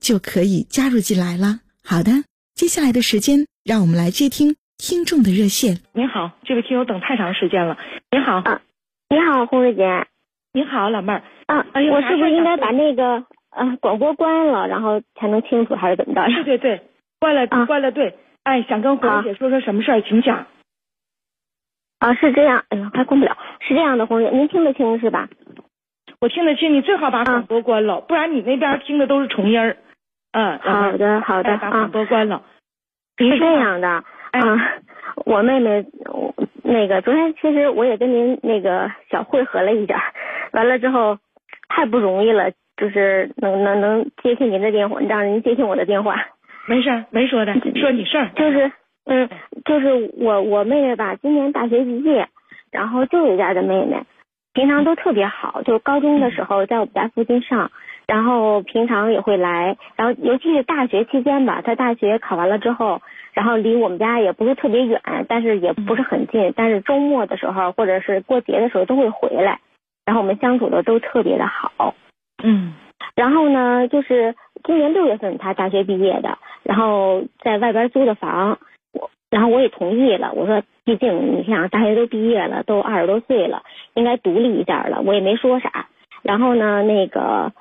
就可以加入进来了。好的，接下来的时间，让我们来接听听众的热线。您好，这位听友等太长时间了。您好，啊，你好，红瑞姐。您好，老妹儿。啊，我是不是应该把那个呃广播关了，然后才能清楚，还是怎么着？对对对，关了，关了。对，哎，想跟红瑞姐说说什么事儿，请讲。啊，是这样，哎呀，还关不了。是这样的，红姐，您听得清是吧？我听得清，你最好把广播关了，不然你那边听的都是重音儿。嗯，好的，好的，把广播关了。是这样的，啊，我妹妹，那个昨天其实我也跟您那个小汇合了一下，完了之后太不容易了，就是能能能接听您的电话，让您接听我的电话。没事，没说的，说你事儿。就是。嗯，就是我我妹妹吧，今年大学毕业，然后舅舅家的妹妹，平常都特别好，就高中的时候在我们家附近上，然后平常也会来，然后尤其是大学期间吧，他大学考完了之后，然后离我们家也不是特别远，但是也不是很近，但是周末的时候或者是过节的时候都会回来，然后我们相处的都特别的好，嗯，然后呢，就是今年六月份他大学毕业的，然后在外边租的房。我然后我也同意了，我说，毕竟你想大学都毕业了，都二十多岁了，应该独立一点了，我也没说啥。然后呢，那个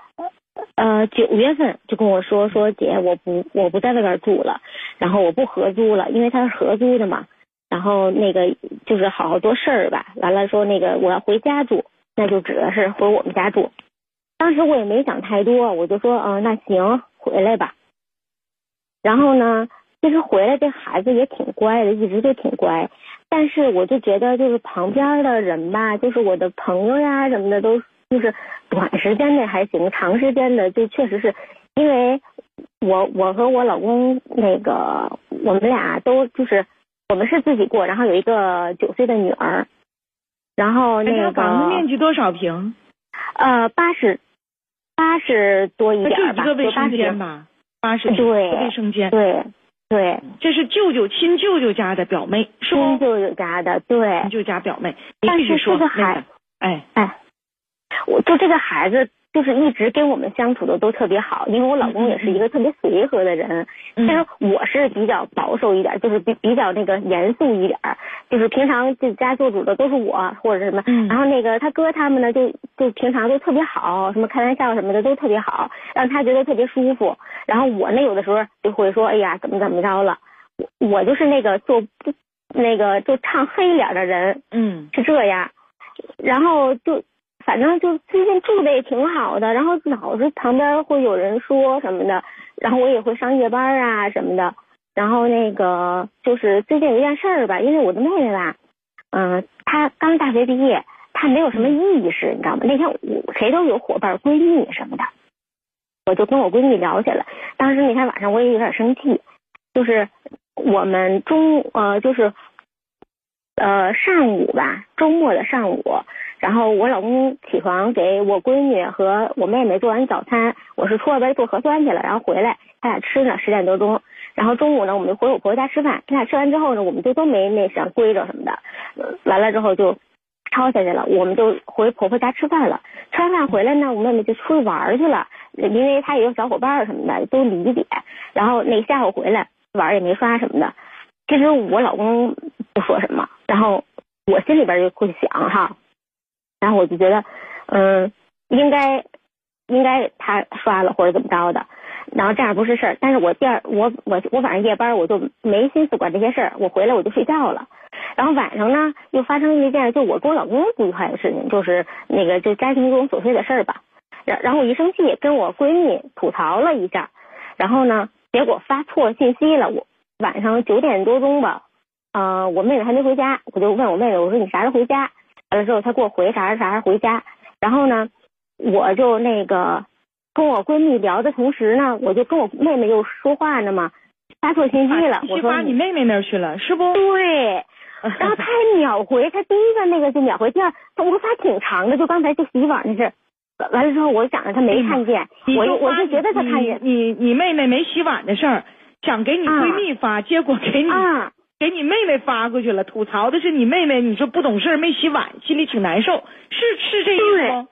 呃九月份就跟我说说姐，我不我不在外边住了，然后我不合租了，因为他是合租的嘛。然后那个就是好好多事儿吧，完了说那个我要回家住，那就指的是回我们家住。当时我也没想太多，我就说嗯那行回来吧。然后呢？其实回来这孩子也挺乖的，一直就挺乖。但是我就觉得，就是旁边的人吧，就是我的朋友呀什么的，都就是短时间内还行，长时间的就确实是因为我我和我老公那个我们俩都就是我们是自己过，然后有一个九岁的女儿，然后那个房子面积多少平？呃，八十八十多一点吧，就一个卫生间吧，八十对卫生间对。对，这是舅舅亲舅舅家的表妹，亲舅舅家的，对，亲舅家表妹。但是这个孩，哎哎，我就这个孩子。就是一直跟我们相处的都特别好，因为我老公也是一个特别随和的人。其实我是比较保守一点，就是比比较那个严肃一点，就是平常就家做主的都是我或者什么。然后那个他哥他们呢，就就平常都特别好，什么开玩笑什么的都特别好，让他觉得特别舒服。然后我呢，有的时候就会说，哎呀，怎么怎么着了？我我就是那个做那个就唱黑脸的人，嗯，是这样。然后就。反正就最近住的也挺好的，然后老是旁边会有人说什么的，然后我也会上夜班啊什么的，然后那个就是最近有一件事儿吧，因为我的妹妹吧，嗯，她刚大学毕业，她没有什么意识，你知道吗？那天我谁都有伙伴、闺蜜什么的，我就跟我闺蜜聊起来，当时那天晚上我也有点生气，就是我们中呃就是呃上午吧，周末的上午。然后我老公起床给我闺女和我妹妹做完早餐，我是出外边做核酸去了，然后回来他俩吃呢，十点多钟。然后中午呢，我们就回我婆婆家吃饭。他俩吃完之后呢，我们就都没那啥规着什么的，完了之后就抄下去了。我们就回婆婆家吃饭了。吃完饭回来呢，我妹妹就出去玩去了，因为她也有小伙伴什么的，都理解。然后那下午回来玩也没刷什么的。其实我老公不说什么，然后我心里边就会想哈。然后我就觉得，嗯，应该应该他刷了或者怎么着的，然后这样不是事儿。但是我第二我我我晚上夜班我就没心思管这些事儿，我回来我就睡觉了。然后晚上呢又发生了一件就我跟我老公不愉快的事情，就是那个就家庭中琐碎的事儿吧。然然后我一生气跟我闺蜜吐槽了一下，然后呢结果发错信息了。我晚上九点多钟吧，呃我妹妹还没回家，我就问我妹妹我说你啥时候回家？完了之后他给我回啥啥时候回家。然后呢我就那个跟我闺蜜聊的同时呢，我就跟我妹妹又说话呢嘛，发错信息了。我说发你妹妹那儿去了是不？对。然后他还秒回，他第一个那个就秒回，第二我发挺长的，就刚才就洗碗那事。完了之后，我想着他没看见，我就我就觉得他看见。你你妹妹没洗碗的事儿，想给你闺蜜发，结果给你给你妹妹发过去了，吐槽的是你妹妹，你说不懂事没洗碗，心里挺难受，是是这意思不？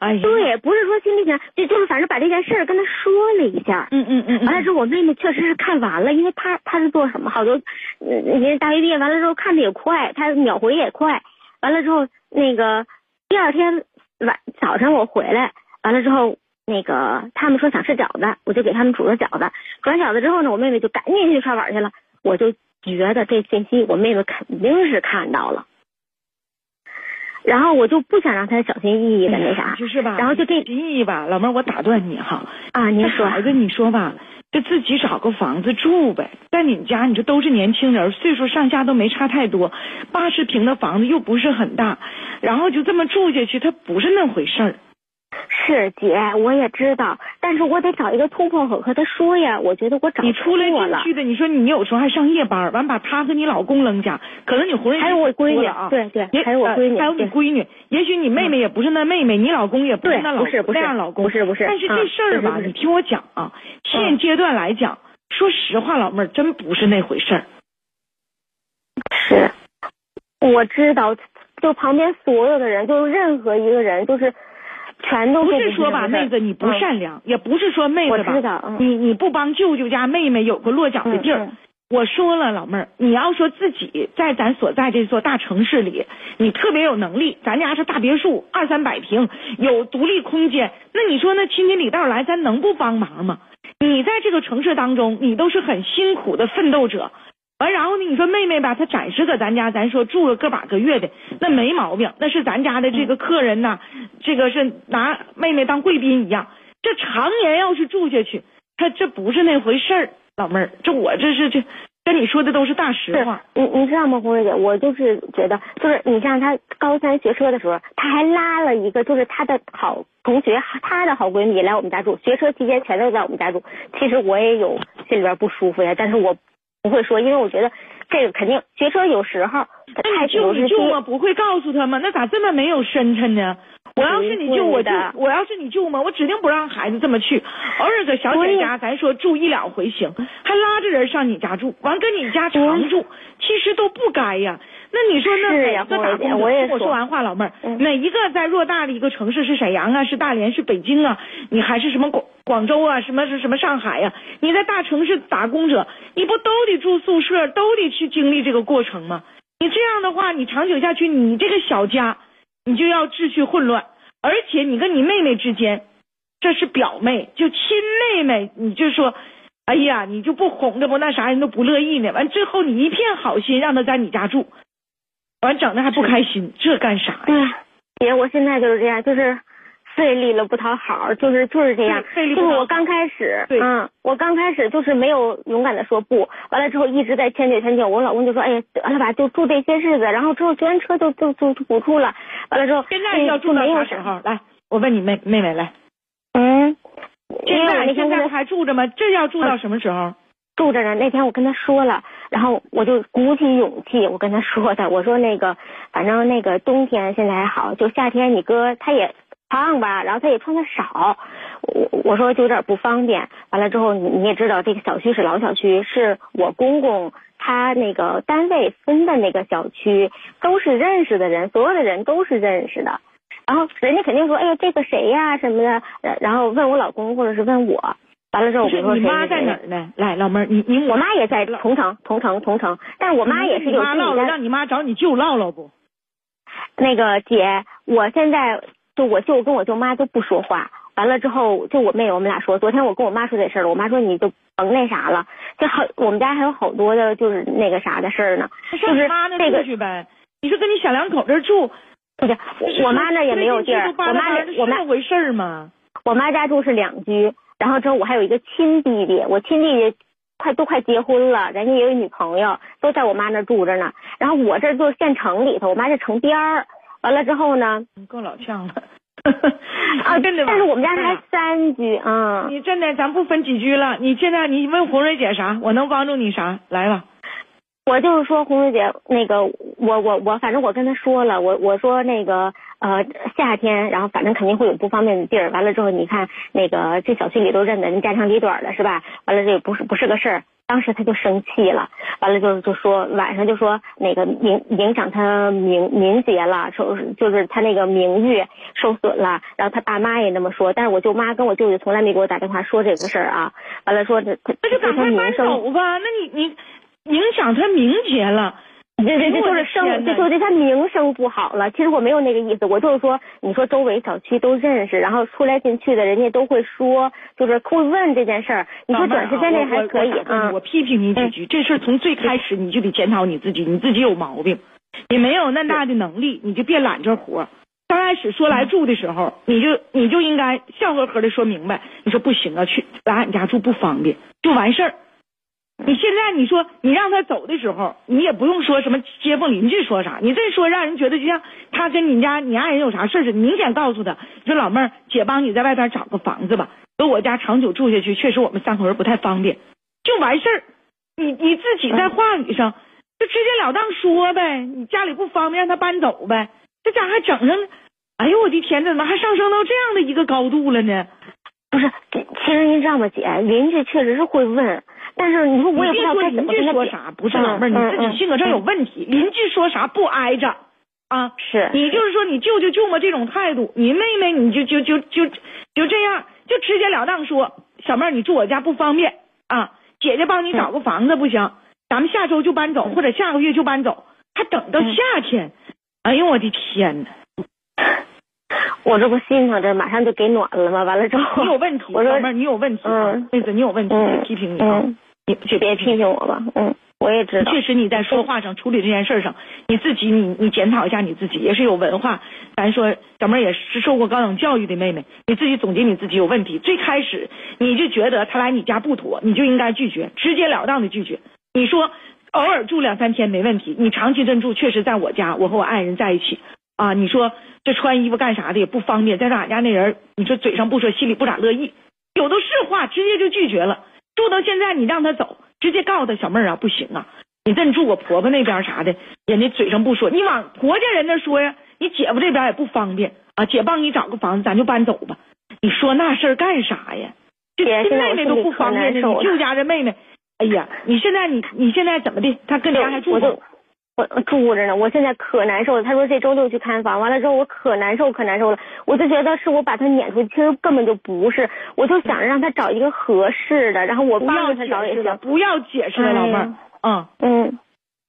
哎呀，对，不是说心里想，就就是反正把这件事儿跟他说了一下。嗯嗯嗯。完了之后，我妹妹确实是看完了，因为她她是做什么好多，嗯，为大学毕业完了之后看的也快，她秒回也快。完了之后，那个第二天。晚早上我回来完了之后，那个他们说想吃饺子，我就给他们煮了饺子。煮完饺子之后呢，我妹妹就赶紧去刷碗去了。我就觉得这信息我妹妹肯定是看到了，然后我就不想让她小心翼翼的那啥，就是吧？然后就这心翼翼吧，老妹儿，我打断你哈啊，您说孩子，你说吧，就自己找个房子住呗。在你们家，你说都是年轻人，岁数上下都没差太多，八十平的房子又不是很大。然后就这么住下去，他不是那回事儿。是姐，我也知道，但是我得找一个突破口和他说呀。我觉得我找你出来进去的，你说你有时候还上夜班，完把他和你老公扔家，可能你回来还有我闺女啊，对对，还有我闺女，还有你闺女，也许你妹妹也不是那妹妹，你老公也不是那老不是不是那样老公，不是不是。但是这事儿吧，你听我讲啊，现阶段来讲，说实话，老妹儿真不是那回事儿。是，我知道。就旁边所有的人，就是任何一个人，就是全都不是说吧，妹子你不善良，也不是说妹子吧，你你不帮舅舅家妹妹有个落脚的地儿。我说了，老妹儿，你要说自己在咱所在这座大城市里，你特别有能力，咱家是大别墅，二三百平，有独立空间，那你说那亲戚里道来，咱能不帮忙吗？你在这个城市当中，你都是很辛苦的奋斗者。完，然后呢？你说妹妹吧，她暂时搁咱家，咱说住了个把个月的，那没毛病，那是咱家的这个客人呐，这个是拿妹妹当贵宾一样。这常年要是住下去，他这不是那回事儿，老妹儿，这我这是这跟你说的都是大实话。你你知道吗，红瑞姐，我就是觉得，就是你像她高三学车的时候，她还拉了一个就是她的好同学，她的好闺蜜来我们家住，学车期间全都在我们家住。其实我也有心里边不舒服呀，但是我。不会说，因为我觉得这个肯定学车有时候那你舅你舅吗？不会告诉他吗？那咋这么没有深沉呢？我要是你舅，我就我要是你舅吗？我指定不让孩子这么去。偶尔搁小姐家，咱说住一两回行，还拉着人上你家住，完跟你家常住，其实都不该呀。那你说那哪个打工的？听我说完话，老妹儿，哪一个在偌大的一个城市是沈阳啊？是大连？是北京啊？你还是什么广广州啊？什么是什么上海呀？你在大城市打工者，你不都得住宿舍，都得去经历这个过程吗？你这样的话，你长久下去，你这个小家，你就要秩序混乱。而且你跟你妹妹之间，这是表妹，就亲妹妹，你就说，哎呀，你就不哄着不那啥，人都不乐意呢。完最后你一片好心让她在你家住。完整的还不开心，这干啥呀？姐，我现在就是这样，就是费力了不讨好，就是就是这样。就是我刚开始，嗯，我刚开始就是没有勇敢的说不，完了之后一直在迁就迁就。我老公就说，哎呀，得了吧，就住这些日子，然后之后学完车就就就不住了。完了之后，现在要住到啥时候？来，我问你妹妹妹来。嗯。现在现在还住着吗？这要住到什么时候？住着呢。那天我跟他说了。然后我就鼓起勇气，我跟他说的，我说那个，反正那个冬天现在还好，就夏天你哥他也胖吧，然后他也穿的少，我我说就有点不方便。完了之后，你你也知道这个小区是老小区，是我公公他那个单位分的那个小区，都是认识的人，所有的人都是认识的。然后人家肯定说，哎呀，这个谁呀什么的，然后问我老公或者是问我。完了之后，我说你妈在哪儿呢？来，老妹儿，你你我妈也在同城，同城，同城。但是我妈也是有自己的。让你妈找你舅唠唠不？那个姐，我现在就我舅跟我舅妈都不说话。完了之后就我妹我们俩说，昨天我跟我妈说这事儿了，我妈说你就甭那啥了，就好我们家还有好多的就是那个啥的事儿呢，就是他那这个去呗。你说跟你小两口这儿住，不是我妈那也没有地儿，我妈那我妈回事儿吗？我妈家住是两居，然后之后我还有一个亲弟弟，我亲弟弟快都快结婚了，人家也有女朋友，都在我妈那住着呢。然后我这就县城里头，我妈这城边儿。完了之后呢？够老呛了。啊，真的。但是我们家才三居啊。你真的，咱不分几居了。你现在你问红瑞姐啥？我能帮助你啥？来吧。我就是说，红瑞姐，那个我我我，反正我跟她说了，我我说那个呃夏天，然后反正肯定会有不方便的地儿。完了之后，你看那个这小区里都认得，人家长里短的是吧？完了这也不是不是个事儿。当时他就生气了，完了就就说晚上就说那个影影响他名名节了，受就是他那个名誉受损了。然后他爸妈也那么说，但是我舅妈跟我舅舅从来没给我打电话说这个事儿啊。完了说这那就赶快搬走吧，那你你。影响他名节了，这这这就是声，这就是他名声不好了。其实我没有那个意思，我就是说，你说周围小区都认识，然后出来进去的人家都会说，就是会问这件事儿。你说短时间内还可以啊？我批评你几句，这事儿从最开始你就得检讨你自己，你自己有毛病，你没有那大的能力，你就别揽这活。刚开始说来住的时候，你就你就应该笑呵呵的说明白，你说不行啊，去来俺家住不方便，就完事儿。你现在你说你让他走的时候，你也不用说什么街坊邻居说啥，你这说让人觉得就像他跟你家你爱人有啥事似的。明显告诉他，说老妹儿，姐帮你在外边找个房子吧，搁我家长久住下去，确实我们三口人不太方便，就完事儿。你你自己在话语上就直截了当说呗，你家里不方便，让他搬走呗。这家还整上，哎呦我的天，怎么还上升到这样的一个高度了呢？不是，其实您知道吗，姐，邻居确实是会问。但是你说我也不知道该怎么邻居说啥，不是老妹儿，你自己性格上有问题。邻居说啥不挨着啊？是你就是说你舅舅舅妈这种态度，你妹妹你就就就就就这样，就直截了当说，小妹儿你住我家不方便啊，姐姐帮你找个房子不行，咱们下周就搬走，或者下个月就搬走，还等到夏天。哎呦我的天呐！我这不心疼着，马上就给暖了吗？完了之后你有问题，老妹儿你有问题，嗯，妹子你有问题，批评你啊。你别批评我吧，嗯，我也知道。确实你在说话上处理这件事上，你自己你你检讨一下你自己，也是有文化。咱说小妹也是受过高等教育的妹妹，你自己总结你自己有问题。最开始你就觉得他来你家不妥，你就应该拒绝，直截了当的拒绝。你说偶尔住两三天没问题，你长期镇住确实在我家，我和我爱人在一起啊。你说这穿衣服干啥的也不方便，再说俺家那人，你说嘴上不说，心里不咋乐意，有的是话直接就拒绝了。住到现在，你让他走，直接告诉他小妹儿啊，不行啊，你这住我婆婆那边啥的，人家嘴上不说，你往婆家人那说呀，你姐夫这边也不方便啊，姐帮你找个房子，咱就搬走吧。你说那事儿干啥呀？这亲妹妹都不方便你舅家这妹妹，哎呀，你现在你你现在怎么的？他跟家还住不？我住着呢，我现在可难受了。他说这周六去看房，完了之后我可难受可难受了。我就觉得是我把他撵出去，其实根本就不是。我就想让他找一个合适的，然后我帮着他找也行。不要解释了，老妹儿。嗯嗯，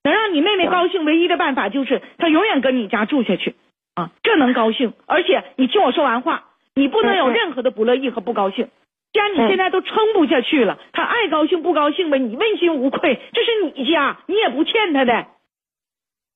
能让你妹妹高兴，唯一的办法就是他永远跟你家住下去啊，这能高兴。而且你听我说完话，你不能有任何的不乐意和不高兴。既然你现在都撑不下去了，他爱高兴不高兴呗，你问心无愧，这是你家，你也不欠他的。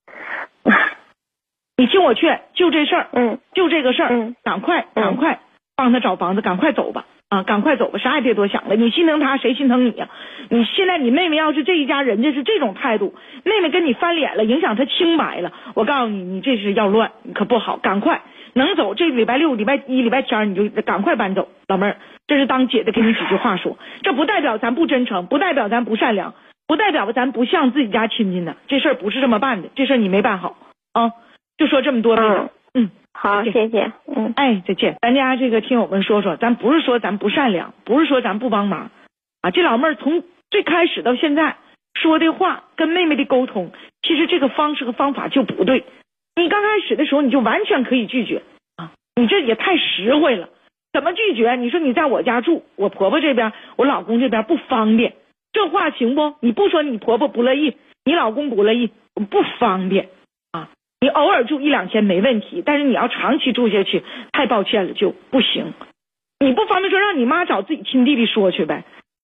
你听我劝，就这事儿，嗯，就这个事儿，赶快赶快帮他找房子，赶快走吧，啊，赶快走吧，啥也别多想了。你心疼他，谁心疼你呀？你现在你妹妹要是这一家人家是这种态度，妹妹跟你翻脸了，影响她清白了，我告诉你，你这是要乱，你可不好。赶快能走，这礼拜六、礼拜一、礼拜天你就赶快搬走，老妹儿，这是当姐的给你几句话说，这不代表咱不真诚，不代表咱不善良。不代表咱不像自己家亲戚呢，这事儿不是这么办的，这事儿你没办好啊！就说这么多，嗯嗯，好，谢谢，嗯，哎，再见。咱家这个听友们说说，咱不是说咱不善良，不是说咱不帮忙啊。这老妹儿从最开始到现在说的话，跟妹妹的沟通，其实这个方式和方法就不对。你刚开始的时候，你就完全可以拒绝啊，你这也太实惠了。怎么拒绝？你说你在我家住，我婆婆这边，我老公这边不方便。这话行不？你不说你婆婆不乐意，你老公不乐意，不方便啊。你偶尔住一两天没问题，但是你要长期住下去，太抱歉了就不行。你不方便说，让你妈找自己亲弟弟说去呗。